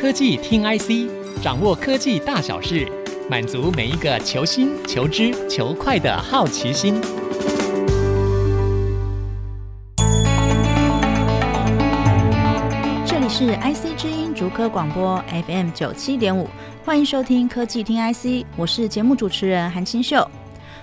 科技听 IC，掌握科技大小事，满足每一个求新、求知、求快的好奇心。这里是 IC 之音竹科广播 FM 九七点五，欢迎收听科技听 IC，我是节目主持人韩清秀。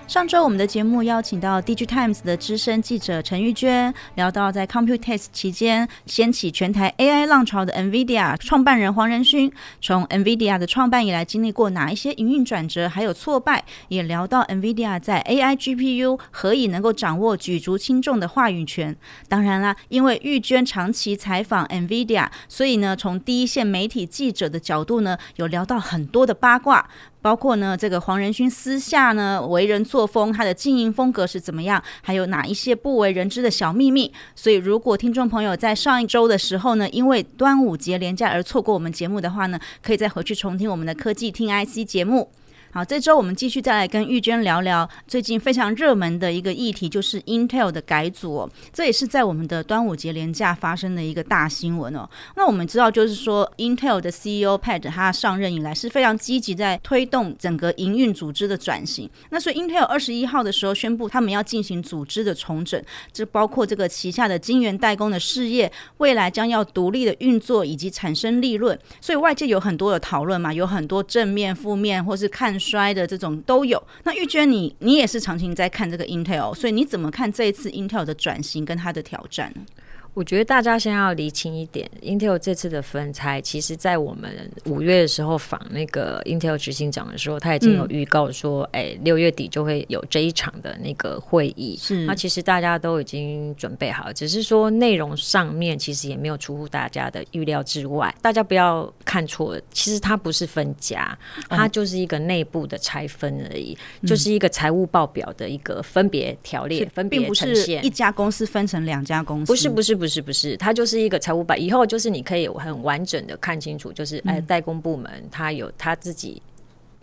上周我们的节目邀请到 DIGITIMES 的资深记者陈玉娟，聊到在 Computex 期间掀起全台 AI 浪潮的 NVIDIA 创办人黄仁勋，从 NVIDIA 的创办以来经历过哪一些营运转折，还有挫败，也聊到 NVIDIA 在 AI GPU 何以能够掌握举足轻重的话语权。当然啦，因为玉娟长期采访 NVIDIA，所以呢，从第一线媒体记者的角度呢，有聊到很多的八卦。包括呢，这个黄仁勋私下呢为人作风，他的经营风格是怎么样？还有哪一些不为人知的小秘密？所以，如果听众朋友在上一周的时候呢，因为端午节连假而错过我们节目的话呢，可以再回去重听我们的科技听 IC 节目。好，这周我们继续再来跟玉娟聊聊最近非常热门的一个议题，就是 Intel 的改组哦。这也是在我们的端午节连假发生的一个大新闻哦。那我们知道，就是说 Intel 的 CEO Pat 他上任以来是非常积极在推动整个营运组织的转型。那所以 Intel 二十一号的时候宣布，他们要进行组织的重整，这包括这个旗下的晶圆代工的事业，未来将要独立的运作以及产生利润。所以外界有很多的讨论嘛，有很多正面、负面或是看。衰的这种都有。那玉娟你，你也是长期在看这个 Intel，所以你怎么看这一次 Intel 的转型跟它的挑战呢？我觉得大家先要理清一点，Intel 这次的分拆，其实在我们五月的时候访那个 Intel 执行长的时候，他已经有预告说，哎、嗯，六月底就会有这一场的那个会议。是，那其实大家都已经准备好，只是说内容上面其实也没有出乎大家的预料之外。大家不要看错，其实它不是分家，它就是一个内部的拆分而已，嗯、就是一个财务报表的一个分别条列，分别呈现。一家公司分成两家公司，不是，不是，不是。不是不是，它就是一个财务版。以后就是你可以很完整的看清楚，就是哎，代工部门它有它自己，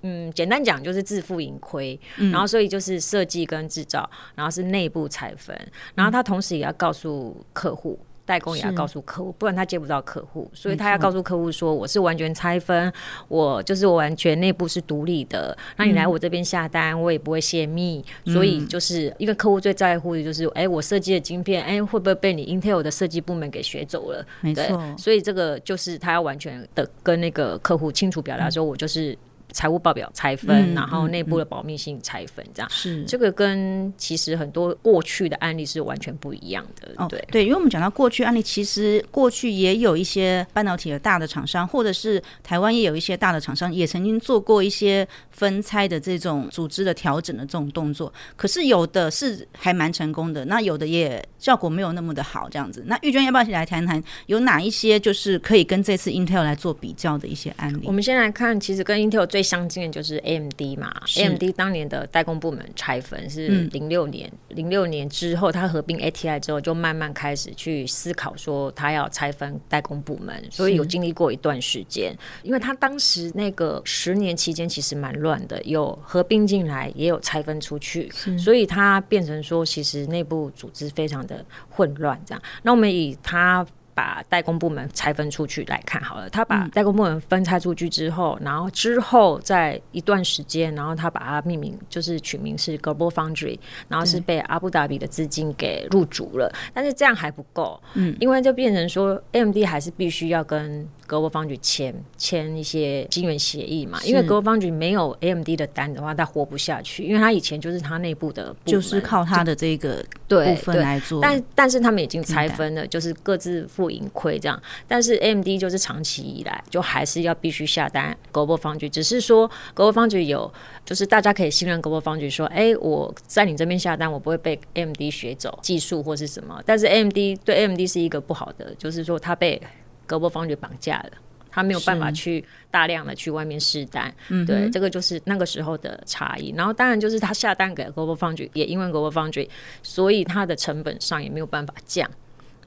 嗯，简单讲就是自负盈亏，然后所以就是设计跟制造，然后是内部拆分，然后他同时也要告诉客户。代工也要告诉客户，不然他接不到客户，所以他要告诉客户说：“我是完全拆分，我就是我完全内部是独立的。那你来我这边下单，我也不会泄密。所以就是一个客户最在乎的就是，哎，我设计的晶片，哎，会不会被你 Intel 的设计部门给学走了？没错，所以这个就是他要完全的跟那个客户清楚表达说，我就是。”财务报表拆分，嗯、然后内部的保密性拆分，这样是、嗯嗯、这个跟其实很多过去的案例是完全不一样的。哦、对对，因为我们讲到过去案例，其实过去也有一些半导体的大的厂商，或者是台湾也有一些大的厂商，也曾经做过一些分拆的这种组织的调整的这种动作。可是有的是还蛮成功的，那有的也效果没有那么的好，这样子。那玉娟要不要来谈谈，有哪一些就是可以跟这次 Intel 来做比较的一些案例？我们先来看，其实跟 Intel 最相近的就是 AMD 嘛，AMD 当年的代工部门拆分是零六年，零、嗯、六年之后，它合并 ATI 之后，就慢慢开始去思考说，它要拆分代工部门，所以有经历过一段时间。因为它当时那个十年期间其实蛮乱的，有合并进来，也有拆分出去，所以它变成说，其实内部组织非常的混乱。这样，那我们以它。把代工部门拆分出去来看好了，他把代工部门分拆出去之后，然后之后在一段时间，然后他把它命名，就是取名是 Global Foundry，然后是被阿布达比的资金给入主了。但是这样还不够，嗯，因为就变成说 AMD 还是必须要跟 Global Foundry 签签一些晶圆协议嘛，因为 Global Foundry 没有 AMD 的单的话，它活不下去，因为它以前就是它内部的，就是靠它的这个部分来做，但但是他们已经拆分了，就是各自负盈亏这样。但是 AMD 就是长期以来就还是要必须下单 Global Foundry，只是说 Global Foundry 有，就是大家可以信任 Global Foundry，说，哎、欸，我在你这边下单，我不会被 AMD 学走技术或是什么。但是 AMD 对 AMD 是一个不好的，就是说它被 Global Foundry 绑架了，他没有办法去大量的去外面试单，对，这个就是那个时候的差异。然后当然就是他下单给 Global Foundry，也因为 Global Foundry，所以它的成本上也没有办法降，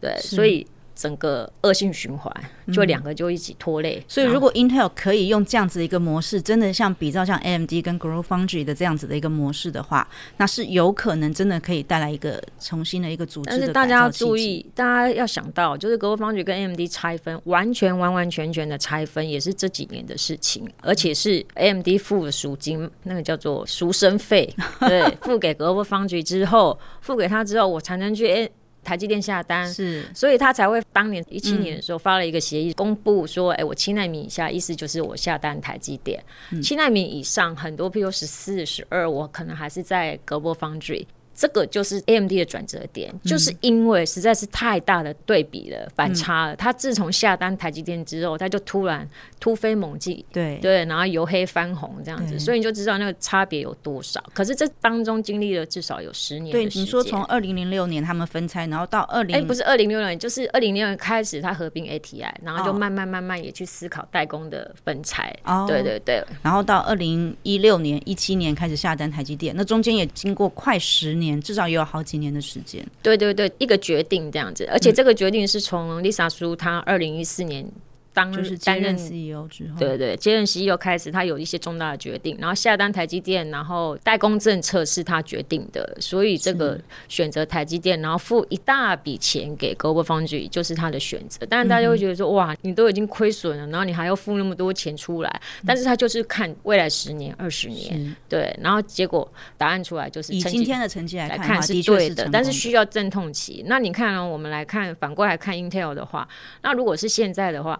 对，所以整个恶性循环，就两个就一起拖累。嗯、所以，如果 Intel 可以用这样子的一个模式，真的像比较像 AMD 跟 GlobalFoundries 的这样子的一个模式的话，那是有可能真的可以带来一个重新的一个组织。但是大家要注意，大家要想到，就是 GlobalFoundries 跟 AMD 拆分，完全完完全全的拆分，也是这几年的事情，而且是 AMD 付了赎金，那个叫做赎身费，对，付给 GlobalFoundries 之后，付给他之后，我才能去。台积电下单是，所以他才会当年一七年的时候发了一个协议，公布说，哎、欸，我七纳米以下，意思就是我下单台积电；七纳米以上，很多，譬如十四、十二，我可能还是在 GlobalFoundries。这个就是 AMD 的转折点，嗯，就是因为实在是太大的对比了，反差了。他自从下单台积电之后，他就突然突飞猛进，对对，然后由黑翻红这样子，所以你就知道那个差别有多少。可是这当中经历了至少有十年。对，你说从二零零六年他们分拆，然后到二零，哎，不是二零零六年，就是二零零六年开始他合并 ATI，然后就慢慢慢慢也去思考代工的分拆。哦，对对对，然后到二零一六年、一七年开始下单台积电，那中间也经过快十年。至少也有好几年的时间。对对对，一个决定这样子，而且这个决定是从 Lisa Su 她二零一四年。当就是担任 CEO 之后，对对对，接任 CEO 开始，他有一些重大的决定，然后下单台积电，然后代工政策是他决定的，所以这个选择台积电，然后付一大笔钱给 GlobalFoundries 就是他的选择。当然大家会觉得说，哇，你都已经亏损了，然后你还要付那么多钱出来，但是他就是看未来十年、二十年，对，然后结果答案出来就是以今天的成绩来看是对的，但是需要阵痛期。那你看呢？我们来看反过来看 Intel 的话，那如果是现在的话。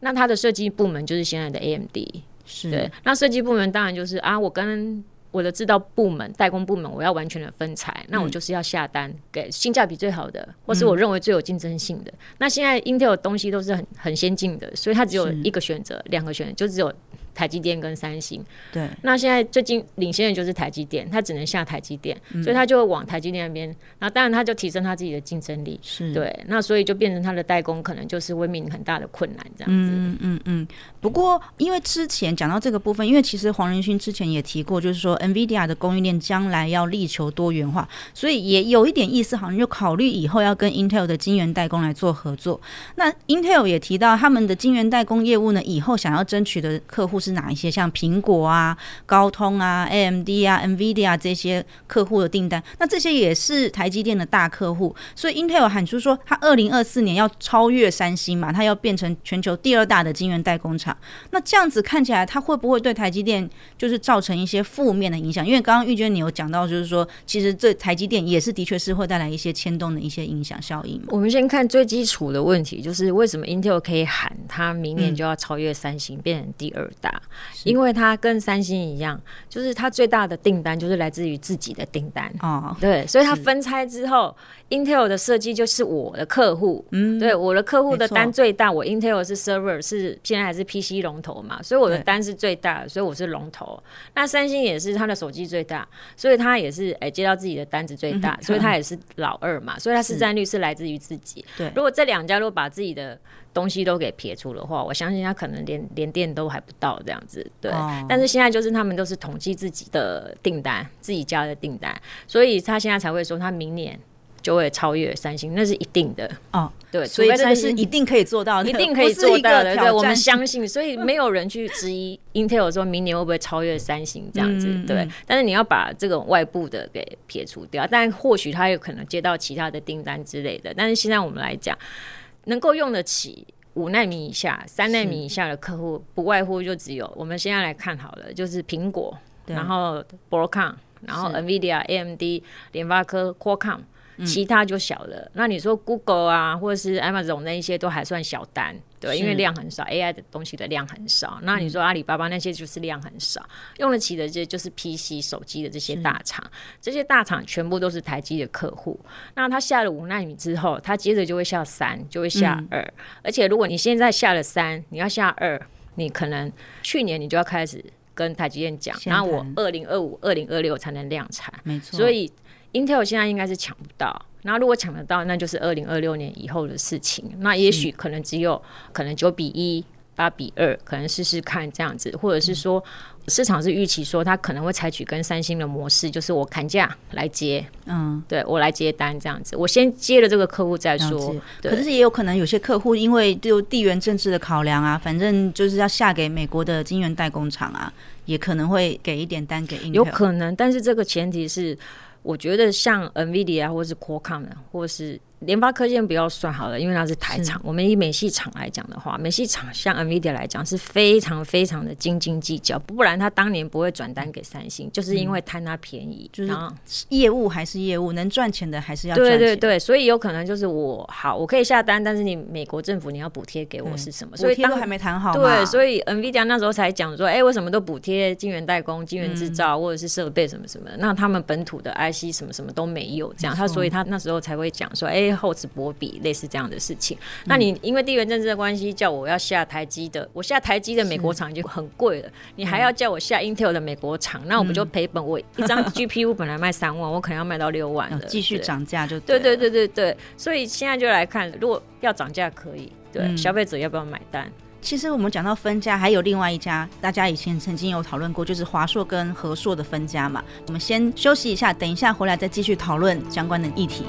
那它的设计部门就是现在的 AMD，是对。那设计部门当然就是啊，我跟我的制造部门、代工部门，我要完全的分拆，嗯。那我就是要下单给性价比最好的，或是我认为最有竞争性的，嗯。那现在 Intel 的东西都是很很先进的，所以它只有一个选择，两个选择就只有。台积电跟三星，对，那现在最近领先的就是台积电，它只能下台积电，嗯，所以它就往台积电那边。那当然它就提升它自己的竞争力，是对。那所以就变成它的代工可能就是会面临很大的困难这样子。嗯嗯嗯。不过因为之前讲到这个部分，因为其实黄仁勋之前也提过，就是说 NVIDIA 的供应链将来要力求多元化，所以也有一点意思，好像就考虑以后要跟 Intel 的晶圆代工来做合作。那 Intel 也提到他们的晶圆代工业务呢，以后想要争取的客户是哪一些？像苹果啊、高通啊、AMD 啊、NVIDIA 这些客户的订单，那这些也是台积电的大客户。所以 Intel 喊出说，它二零二四年要超越三星嘛，它要变成全球第二大的晶圆代工厂。那这样子看起来，它会不会对台积电就是造成一些负面的影响？因为刚刚玉娟你有讲到，就是说其实这台积电也是的确是会带来一些牵动的一些影响效应。我们先看最基础的问题，就是为什么 Intel 可以喊它明年就要超越三星，变成第二大？因为它跟三星一样，就是它最大的订单就是来自于自己的订单。哦，对，所以它分拆之后，Intel 的设计就是我的客户，嗯，对，我的客户的单最大，我 Intel 是 server 是现在还是 PC 龙头嘛，所以我的单是最大的，所以我是龙头。那三星也是它的手机最大，所以它也是哎、欸、接到自己的单子最大，嗯、所以它也是老二嘛，所以它市占率是来自于自己。对，如果这两家都把自己的东西都给撇除的话，我相信他可能连连电都还不到这样子。对、哦，但是现在就是他们都是统计自己的订单，自己家的订单，所以他现在才会说他明年就会超越三星，那是一定的。哦，对，所以三星一定可以做到，一定可以做到的。对，我们相信，所以没有人去质疑 Intel 说明年会不会超越三星这样子。嗯、对，但是你要把这种外部的给撇除掉，但或许他有可能接到其他的订单之类的。但是现在我们来讲。能够用得起五纳米以下、三纳米以下的客户，不外乎就只有我们现在来看好了，就是苹果，然后 Broadcom，然后 NVIDIA、AMD、联发科、Qualcomm。其他就小了，嗯，那你说 Google 啊，或者是 Amazon 那一些都还算小单，对，因为量很少，AI 的东西的量很少。那你说阿里巴巴那些就是量很少，嗯，用得起的这就是 PC 手机的这些大厂，这些大厂全部都是台积的客户。那他下了五纳米之后，他接着就会下三，就会下二，嗯。而且如果你现在下了三，你要下二，你可能去年你就要开始跟台积电讲，然后我二零二五、二零二六才能量产，没错。所以 Intel 现在应该是抢不到，那如果抢得到，那就是二零二六年以后的事情。那也许可能只有可能九比一，八比二，可能试试看这样子，或者是说。嗯市场是预期说，他可能会采取跟三星的模式，就是我砍价来接，嗯，对我来接单这样子，我先接了这个客户再说。可是也有可能有些客户因为就地缘政治的考量啊，反正就是要下给美国的晶圆代工厂啊，也可能会给一点单给 Intel。有可能，但是这个前提是，我觉得像 NVIDIA 或是 Qualcomm 或是。联发科先不要算好了，因为它是台厂。我们以美系厂来讲的话，美系厂像 NVIDIA 来讲是非常非常的斤斤计较，不然他当年不会转单给三星，就是因为贪它便宜。就是业务还是业务，能赚钱的还是要赚钱。对对对，所以有可能就是我好，我可以下单，但是你美国政府你要补贴给我是什么？所以补贴都还没谈好。对，所以 NVIDIA 那时候才讲说，哎，为什么都补贴晶圆代工、晶圆制造或者是设备什么什么？那他们本土的 IC 什么什么都没有，这样他所以他那时候才会讲说，哎，厚此薄彼。类似这样的事情，那你因为地缘政治的关系，叫我要下台积的，我下台积的美国厂就很贵了，你还要叫我下 Intel 的美国厂，那我不就赔本？我一张 GPU 本来卖三万，我可能要卖到六万的，继续涨价就对对对对对，所以现在就来看，如果要涨价可以，对消费者要不要买单？其实我们讲到分家，还有另外一家，大家以前曾经有讨论过，就是华硕跟和硕的分家嘛。我们先休息一下，等一下回来再继续讨论相关的议题。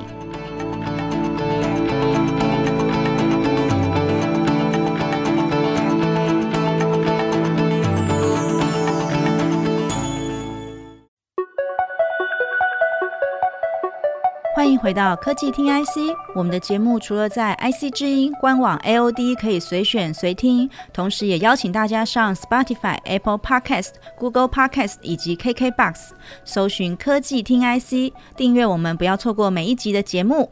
回到科技听 IC，我们的节目除了在 IC 之音官网 AOD 可以随选随听，同时也邀请大家上 Spotify、Apple Podcast、Google Podcast 以及 KKBox 搜寻科技听 IC，订阅我们，不要错过每一集的节目。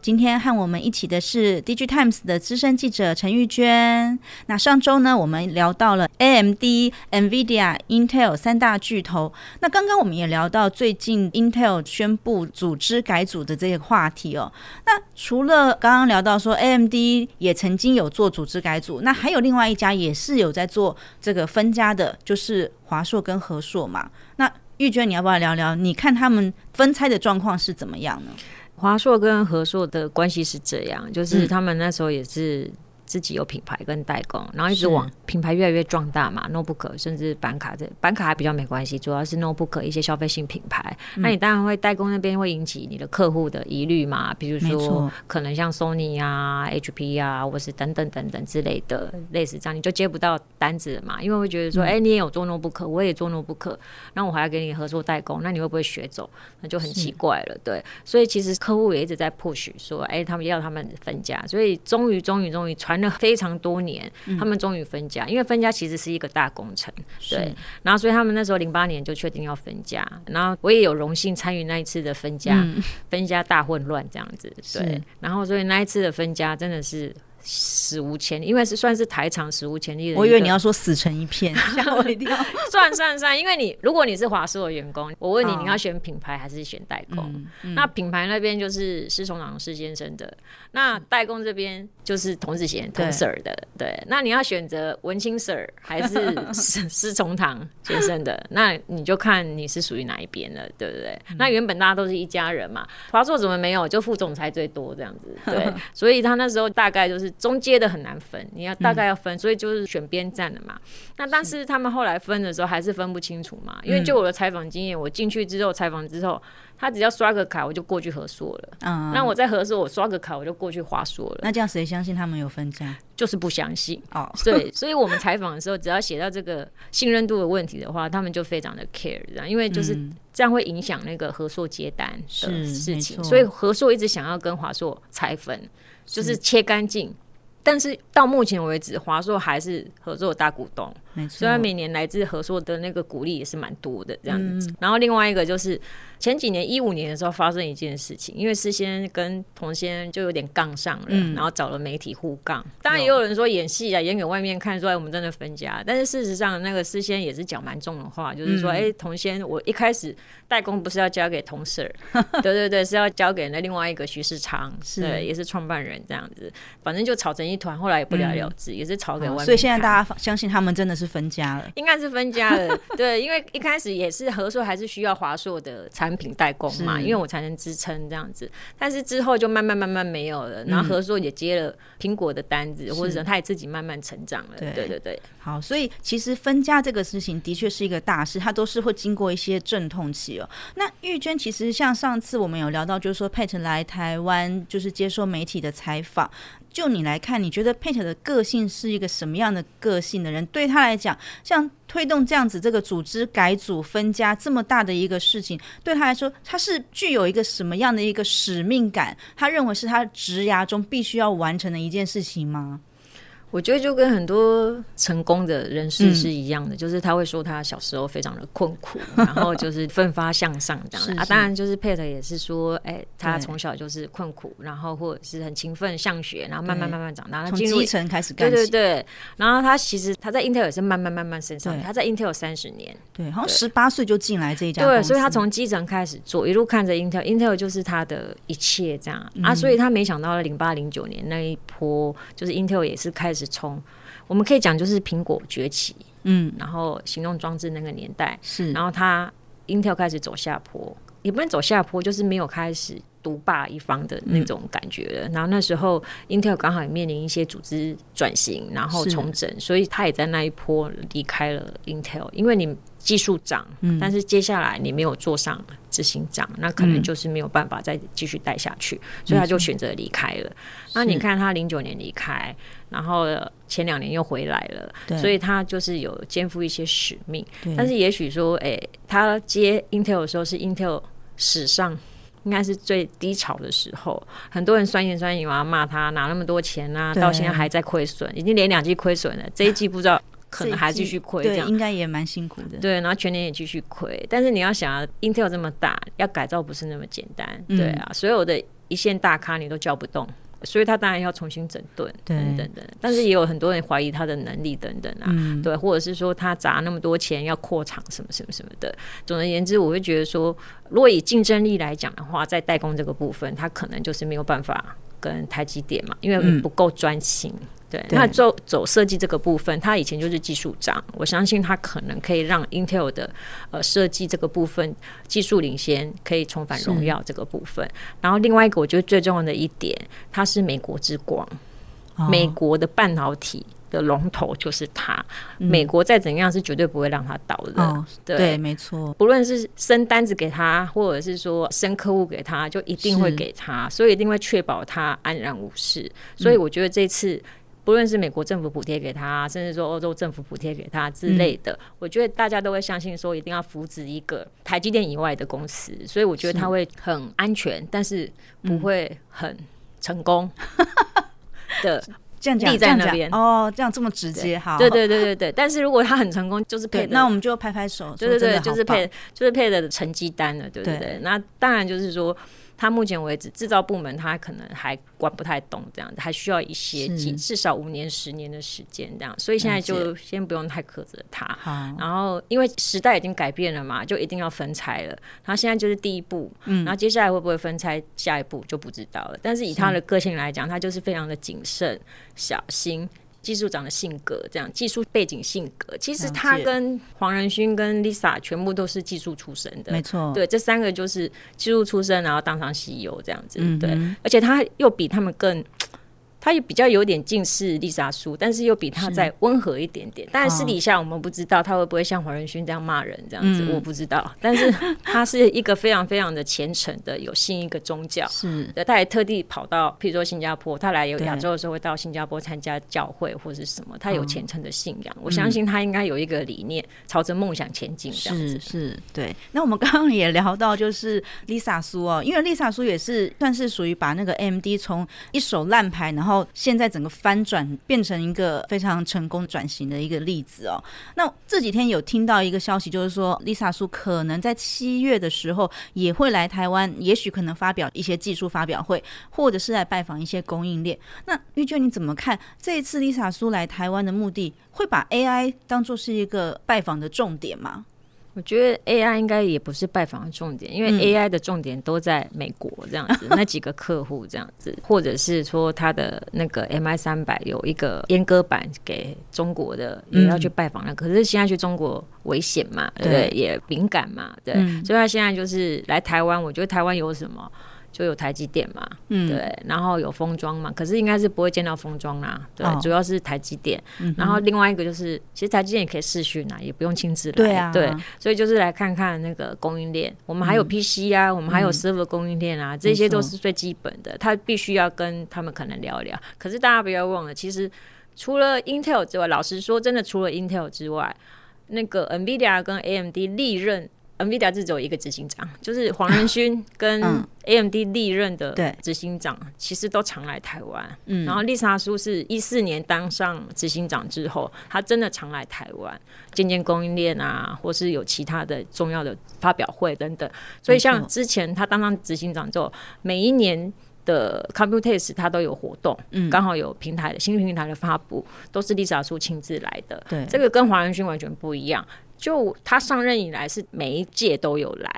今天和我们一起的是 DIGITIMES 的资深记者陈玉娟。那上周呢，我们聊到了 AMD、NVIDIA、Intel 三大巨头。那刚刚我们也聊到最近 Intel 宣布组织改组的这个话题哦。那除了刚刚聊到说 AMD 也曾经有做组织改组，那还有另外一家也是有在做这个分家的，就是华硕跟和硕嘛。那玉娟，你要不要聊聊？你看他们分拆的状况是怎么样呢？华硕跟和硕的关系是这样，就是他们那时候也是。自己有品牌跟代工，然后一直往品牌越来越壮大嘛，notebook 甚至板卡这板卡还比较没关系，主要是 notebook 一些消费性品牌，嗯、那你当然会代工那边会引起你的客户的疑虑嘛，比如说可能像 Sony 啊、HP 啊，或是等等等等之类的，类似这样你就接不到单子了嘛，因为会觉得说，哎、嗯。欸，你也有做 notebook，我也做 notebook，那我还要给你合作代工，那你会不会学走？那就很奇怪了，对，所以其实客户也一直在 push 说，哎、欸，他们要他们分家，所以终于终于终于传。非常多年，他们终于分家，嗯，因为分家其实是一个大工程，对。然后，所以他们那时候零八年就确定要分家，然后我也有荣幸参与那一次的分家，嗯，分家大混乱这样子，对。然后，所以那一次的分家真的是。史无前例，因为是算是台场史无前例的。我以为你要说死成一片，吓我一跳。算算算，因为你如果你是华硕的员工，我问你，你要选品牌还是选代工？嗯嗯、那品牌那边就是施崇朗施先生的，那代工这边就是童子贤童 Sir 的对。那你要选择文清 Sir 还是施施崇棠先生的？那你就看你是属于哪一边了，对不对？嗯、那原本大家都是一家人嘛，华硕怎么没有？就副总裁最多这样子，对。所以他那时候大概就是。中阶的很难分，你要大概要分，嗯、所以就是选边站的嘛。那但是他们后来分的时候还是分不清楚嘛，因为就我的采访经验，我进去之后采访之后，他只要刷个卡，我就过去合作了。嗯，那我在合作，我刷个卡，我就过去华硕了。那这样谁相信他们有分家？就是不相信哦。对，所以我们采访的时候，只要写到这个信任度的问题的话，他们就非常的 care，因为就是这样会影响那个合作接单的事情。所以合作一直想要跟华硕拆分，就是切干净。但是到目前为止，华硕还是合作大股东，没错。虽然每年来自合作的那个鼓励也是蛮多的这样子。嗯。然后另外一个就是。前几年一五年的时候发生一件事情，因为施先跟童先就有点杠上了，嗯，然后找了媒体互杠。当然也有人说演戏啊，演给外面看，说哎我们真的分家。但是事实上，那个施先也是讲蛮重的话，就是说哎、嗯欸、童先，我一开始代工不是要交给童 Sir，对对对，是要交给那另外一个徐世昌，是，对，也是创办人这样子。反正就吵成一一团，后来也不了了之，嗯、也是吵给外面。所以现在大家相信他们真的是分家了，应该是分家了。对，因为一开始也是和硕还是需要华硕的产品代工嘛，因为我才能支撑这样子。但是之后就慢慢慢慢没有了，然后和硕也接了苹果的单子，嗯、或者他也自己慢慢成长了。对对对。好，所以其实分家这个事情的确是一个大事，它都是会经过一些阵痛期哦。那玉娟其实像上次我们有聊到，就是说 Pat 来台湾就是接受媒体的采访。就你来看，你觉得 Pat 的个性是一个什么样的个性的人？对他来讲，像推动这样子这个组织改组分家这么大的一个事情，对他来说，他是具有一个什么样的一个使命感？他认为是他职涯中必须要完成的一件事情吗？我觉得就跟很多成功的人士是一样的，嗯、就是他会说他小时候非常的困苦，然后就是奋发向上这样 啊。当然，就是 Pat 也是说，哎、欸，他从小就是困苦，然后或者是很勤奋向学，然后慢慢慢慢长大，从基层开始干。对对对。然后他其实他在 Intel 也是慢慢慢慢升上，他在 Intel 三十年，对，好像十八岁就进来这一家。对，所以他从基层开始做，一路看着 Intel，Intel 就是他的一切这样、嗯、啊。所以他没想到零八零九年那一波，就是 Intel 也是开始。从我们可以讲，就是苹果崛起，嗯，然后行动装置那个年代是，然后它 Intel 开始走下坡，也不能走下坡，就是没有开始独霸一方的那种感觉了。嗯、然后那时候 Intel 刚好也面临一些组织转型，然后重整，所以他也在那一波离开了 Intel，因为你。技术长，但是接下来你没有做上执行长，嗯、那可能就是没有办法再继续带下去，嗯、所以他就选择离开了。那你看他零九年离开，然后前两年又回来了，所以他就是有肩负一些使命。但是也许说，哎、欸，他接 Intel 的时候是 Intel 史上应该是最低潮的时候，很多人酸言酸语啊，骂他拿那么多钱啊，到现在还在亏损，已经连两季亏损了，这一季不知道。可能还继续亏，对，应该也蛮辛苦的。对，然后全年也继续亏。但是你要想啊，Intel 这么大，要改造不是那么简单。对啊，嗯、所有的一线大咖你都叫不动，所以他当然要重新整顿，对等等等。但是也有很多人怀疑他的能力等等啊，嗯、对，或者是说他砸那么多钱要扩厂什么什么什么的。总而言之，我会觉得说，如果以竞争力来讲的话，在代工这个部分，他可能就是没有办法跟台积电嘛，因为不够专心。嗯对，那走走设计这个部分，他以前就是技术长，我相信他可能可以让 Intel 的呃设计这个部分技术领先，可以重返荣耀这个部分。然后另外一个，我觉得最重要的一点，它是美国之光，哦、美国的半导体的龙头就是它。嗯、美国再怎样是绝对不会让它倒的。哦、对，对，没错。不论是生单子给他，或者是说生客户给他，就一定会给他，所以一定会确保他安然无事。所以我觉得这次。不论是美国政府补贴给他，甚至说欧洲政府补贴给他之类的，嗯、我觉得大家都会相信说一定要扶植一个台积电以外的公司，所以我觉得他会很安全，是但是不会很成功 的立在那边哦，这样这么直接哈？对对对对对。但是如果他很成功，就是配，那我们就拍拍手，对对对，就是配就是配的成绩单了，对不对？对那当然就是说。他目前为止，制造部门他可能还管不太懂，这样子还需要一些几至少五年、十年的时间，这样。所以现在就先不用太苛责他。然后因为时代已经改变了嘛，就一定要分拆了。然后现在就是第一步，嗯，然后接下来会不会分拆，下一步就不知道了。但是以他的个性来讲，他就是非常的谨慎、小心。技术长的性格，这样技术背景性格，其实他跟黄仁勋跟 Lisa 全部都是技术出身的，没错。对，这三个就是技术出身，然后当上 CEO 这样子，嗯、对。而且他又比他们更。他也比较有点近似丽莎苏，但是又比他再温和一点点。但是私底下我们不知道他会不会像黄仁勋这样骂人这样子，我不知道。但是他是一个非常非常的虔诚的，有信一个宗教。是，他还特地跑到，譬如说新加坡，他来有亚洲的时候会到新加坡参加教会或者是什么，他有虔诚的信仰。我相信他应该有一个理念，朝着梦想前进。这样子是，对。那我们刚刚也聊到，就是丽莎苏哦，因为丽莎苏也是算是属于把那个 AMD 从一手烂牌，然后然后现在整个翻转变成一个非常成功转型的一个例子哦。那这几天有听到一个消息，就是说 Lisa 苏可能在七月的时候也会来台湾，也许可能发表一些技术发表会，或者是来拜访一些供应链。那玉娟你怎么看这一次 Lisa 苏来台湾的目的？会把 AI 当做是一个拜访的重点吗？我觉得 AI 应该也不是拜访的重点，因为 AI 的重点都在美国这样子，嗯、那几个客户这样子，或者是说他的那个 MI 三百有一个阉割版给中国的，也要去拜访了。嗯、可是现在去中国危险嘛，对不？对也敏感嘛，对，嗯、所以他现在就是来台湾。我觉得台湾有什么？就有台积电嘛，嗯，对，然后有封装嘛，可是应该是不会见到封装啦，对，哦、主要是台积电，嗯、然后另外一个就是，其实台积电也可以视讯啊，也不用亲自来，对啊，对，所以就是来看看那个供应链，我们还有 PC 啊，嗯、我们还有 server 供应链啊，嗯、这些都是最基本的，他必须要跟他们可能聊一聊。可是大家不要忘了，其实除了 Intel 之外，老实说，真的除了 Intel 之外，那个 NVIDIA 跟 AMD 历任。NVIDIA 只有一个执行长，就是黄仁勋跟 AMD 历任的执行长，其实都常来台湾。嗯，然后丽莎苏是一四年当上执行长之后，他真的常来台湾见见供应链啊，或是有其他的重要的发表会等等。所以像之前他当上执行长之后，每一年的 Computex 他都有活动，嗯，刚好有平台的新平台的发布，都是丽莎苏亲自来的。对，这个跟黄仁勋完全不一样。就他上任以来，是每一届都有来，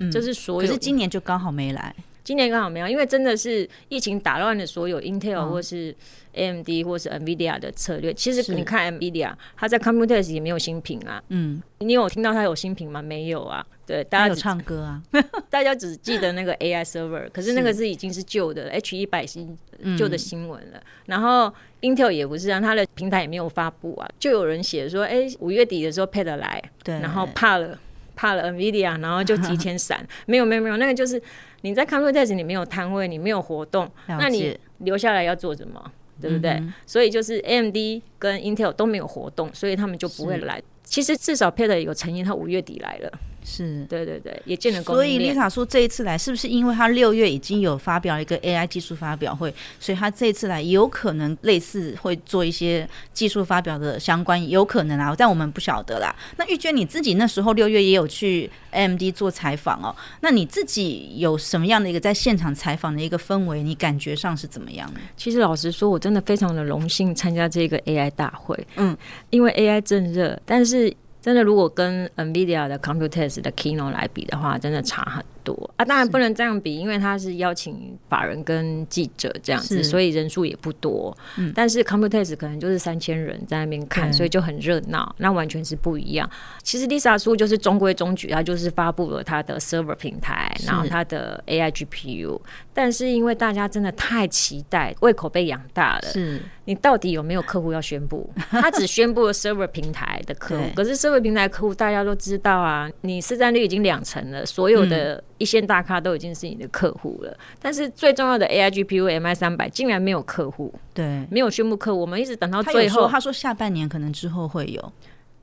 嗯、就是所有。可是今年就刚好没来，今年刚好没有，因为真的是疫情打乱了所有 Intel 或是 AMD 或是 NVIDIA 的策略。嗯、其实你看 NVIDIA，它在 Computex 也没有新品啊。嗯，你有听到它有新品吗？没有啊。对，大家有唱歌啊，大家只记得那个 AI server，可是那个是已经是旧的 H 一百新旧的新闻了。嗯、然后 Intel 也不是啊，它的平台也没有发布啊，就有人写说，哎，五月底的时候 Pad 来，对，然后怕了怕了 NVIDIA，然后就提前闪，没有没有没有，那个就是你在 Computex 你没有摊位，你没有活动，那你留下来要做什么，对不对？嗯、所以就是 AMD 跟 Intel 都没有活动，所以他们就不会来。其实至少 Pad 有诚意，他五月底来了。是对对对，也见了。所以丽莎说这一次来，是不是因为他六月已经有发表一个 AI 技术发表会，所以他这一次来有可能类似会做一些技术发表的相关，有可能啊，但我们不晓得啦。那玉娟你自己那时候六月也有去 AMD 做采访哦，那你自己有什么样的一个在现场采访的一个氛围？你感觉上是怎么样的？其实老实说，我真的非常的荣幸参加这个 AI 大会，嗯，因为 AI 正热，但是。真的，如果跟 NVIDIA 的 ComputeS 的 Kino 来比的话，真的差很多啊！当然不能这样比，因为他是邀请法人跟记者这样子，所以人数也不多。嗯、但是 Computex 可能就是三千人在那边看，嗯、所以就很热闹。那完全是不一样。其实 Lisa 书就是中规中矩，他就是发布了他的 Server 平台，然后他的 AI GPU。但是因为大家真的太期待，胃口被养大了。是。你到底有没有客户要宣布？他只宣布了 Server 平台的客户，可是 Server 平台客户大家都知道啊，你市占率已经两成了，所有的一线大咖都已经是你的客户了。嗯、但是最重要的 AI GPU MI 三百竟然没有客户，对，没有宣布客户，我们一直等到最后。他说下半年可能之后会有。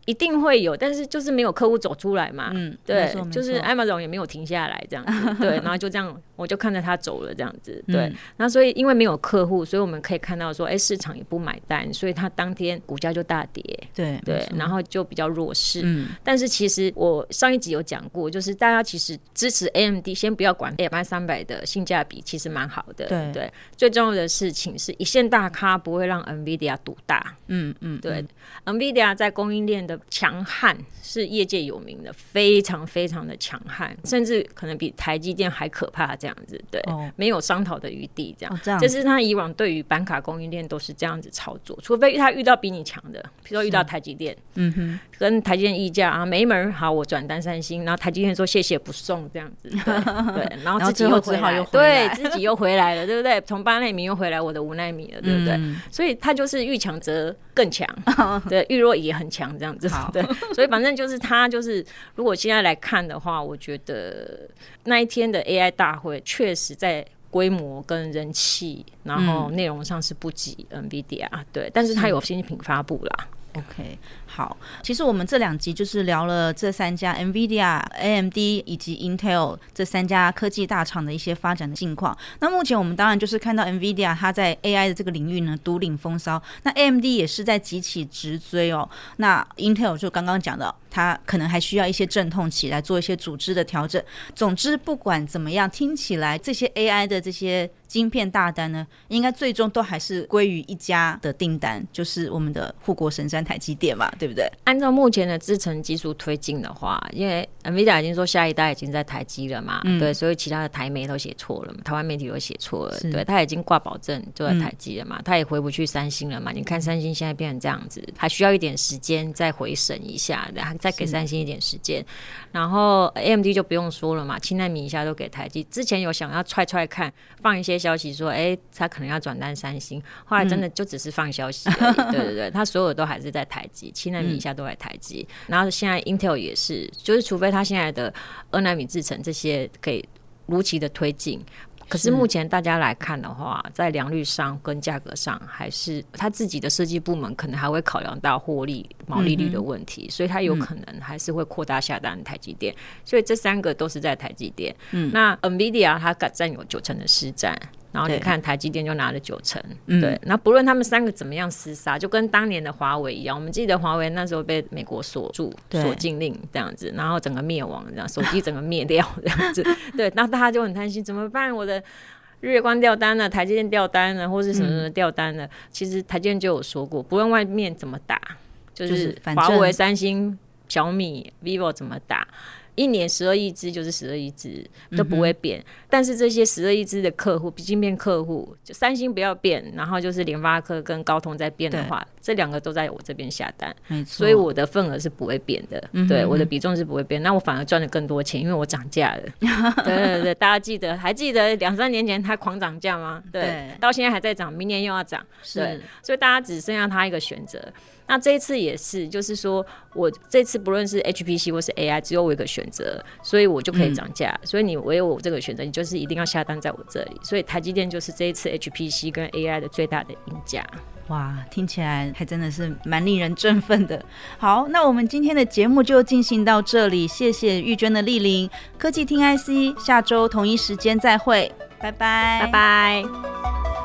一定会有，但是就是没有客户走出来嘛。嗯，对，就是 Amazon 也没有停下来这样子。对，然后就这样，我就看着他走了这样子。对，那所以因为没有客户，所以我们可以看到说，哎，市场也不买单，所以他当天股价就大跌。对对，然后就比较弱势。嗯，但是其实我上一集有讲过，就是大家其实支持 AMD，先不要管 MI 三百的性价比，其实蛮好的。对对，最重要的事情是一线大咖不会让 NVIDIA 独大。嗯嗯，对，NVIDIA 在供应链的。强悍是业界有名的，非常非常的强悍，甚至可能比台积电还可怕。这样子，对，哦、没有商讨的余地。这样，哦、这样，这是他以往对于板卡供应链都是这样子操作，除非他遇到比你强的，比如说遇到台积电，嗯哼，跟台积电议价啊，没门，好，我转单三星，然后台积电说谢谢不送这样子，对，对，然后自己又只好又回来，对自己又回来了，对不对？从八奈米又回来我的五奈米了，对不对？嗯、所以他就是遇强则更强，对，遇弱也很强，这样子。好。对，所以反正就是他就是，如果现在来看的话，我觉得那一天的 AI 大会确实在规模跟人气，然后内容上是不及 NVIDIA，对，但是他有新品发布啦。OK，好，其实我们这两集就是聊了这三家 NVIDIA、AMD 以及 Intel 这三家科技大厂的一些发展的近况。那目前我们当然就是看到 NVIDIA 它在 AI 的这个领域呢独领风骚，那 AMD 也是在急起直追哦。那 Intel 就刚刚讲的。它可能还需要一些阵痛期来做一些组织的调整。总之，不管怎么样，听起来这些 AI 的这些。晶片大单呢，应该最终都还是归于一家的订单，就是我们的护国神山台积电嘛，对不对？按照目前的制程技术推进的话，因为 NVIDIA 已经说下一代已经在台积了嘛，嗯、对，所以其他的台媒都写错了嘛，台湾媒体都写错了，对，他已经挂保证就在台积了嘛，他、嗯、也回不去三星了嘛。你看三星现在变成这样子，还需要一点时间再回审一下，然后再给三星一点时间。然后 AMD 就不用说了嘛，七纳米以下都给台积。之前有想要踹踹看，放一些。消息说，哎、欸，他可能要转单三星，后来真的就只是放消息而已。嗯、对对对，他所有都还是在台积，七纳米以下都在台积。嗯、然后现在 Intel 也是，就是除非他现在的二纳米制程这些可以如期的推进。可是目前大家来看的话，在良率上跟价格上，还是他自己的设计部门可能还会考量到获利、毛利率的问题，嗯、所以他有可能还是会扩大下单台积电。所以这三个都是在台积电。嗯，那 NVIDIA 它占有九成的市占。然后你看台积电就拿了九成，对，那不论他们三个怎么样厮杀，就跟当年的华为一样。我们记得华为那时候被美国锁住、锁禁令这样子，然后整个灭亡，这样手机整个灭掉这样子。对，那大家就很担心怎么办？我的日月光掉单了，台积电掉单了，或是什么什么掉单了？嗯、其实台积电就有说过，不论外面怎么打，就是华为、三星、小米、vivo 怎么打。一年十二亿只就是十二亿只都不会变，嗯、但是这些十二亿只的客户，晶片客户，就三星不要变，然后就是联发科跟高通在变的话，这两个都在我这边下单，所以我的份额是不会变的，嗯、对，我的比重是不会变，那我反而赚了更多钱，因为我涨价了。对对对，大家记得还记得两三年前它狂涨价吗？对，对。到现在还在涨，明年又要涨，是。对，所以大家只剩下它一个选择。那这一次也是，就是说我这次不论是 HPC 或是 AI，只有我一个选择，所以我就可以涨价。嗯、所以你唯有我这个选择，你就是一定要下单在我这里。所以台积电就是这一次 HPC 跟 AI 的最大的赢家。哇，听起来还真的是蛮令人振奋的。好，那我们今天的节目就进行到这里，谢谢玉娟的莅临，科技听 IC，下周同一时间再会，拜拜，拜拜。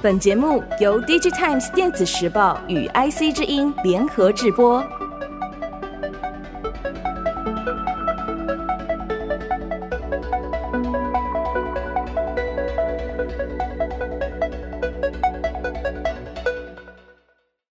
本节目由 DigiTimes 电子时报与 IC 之音联合制播。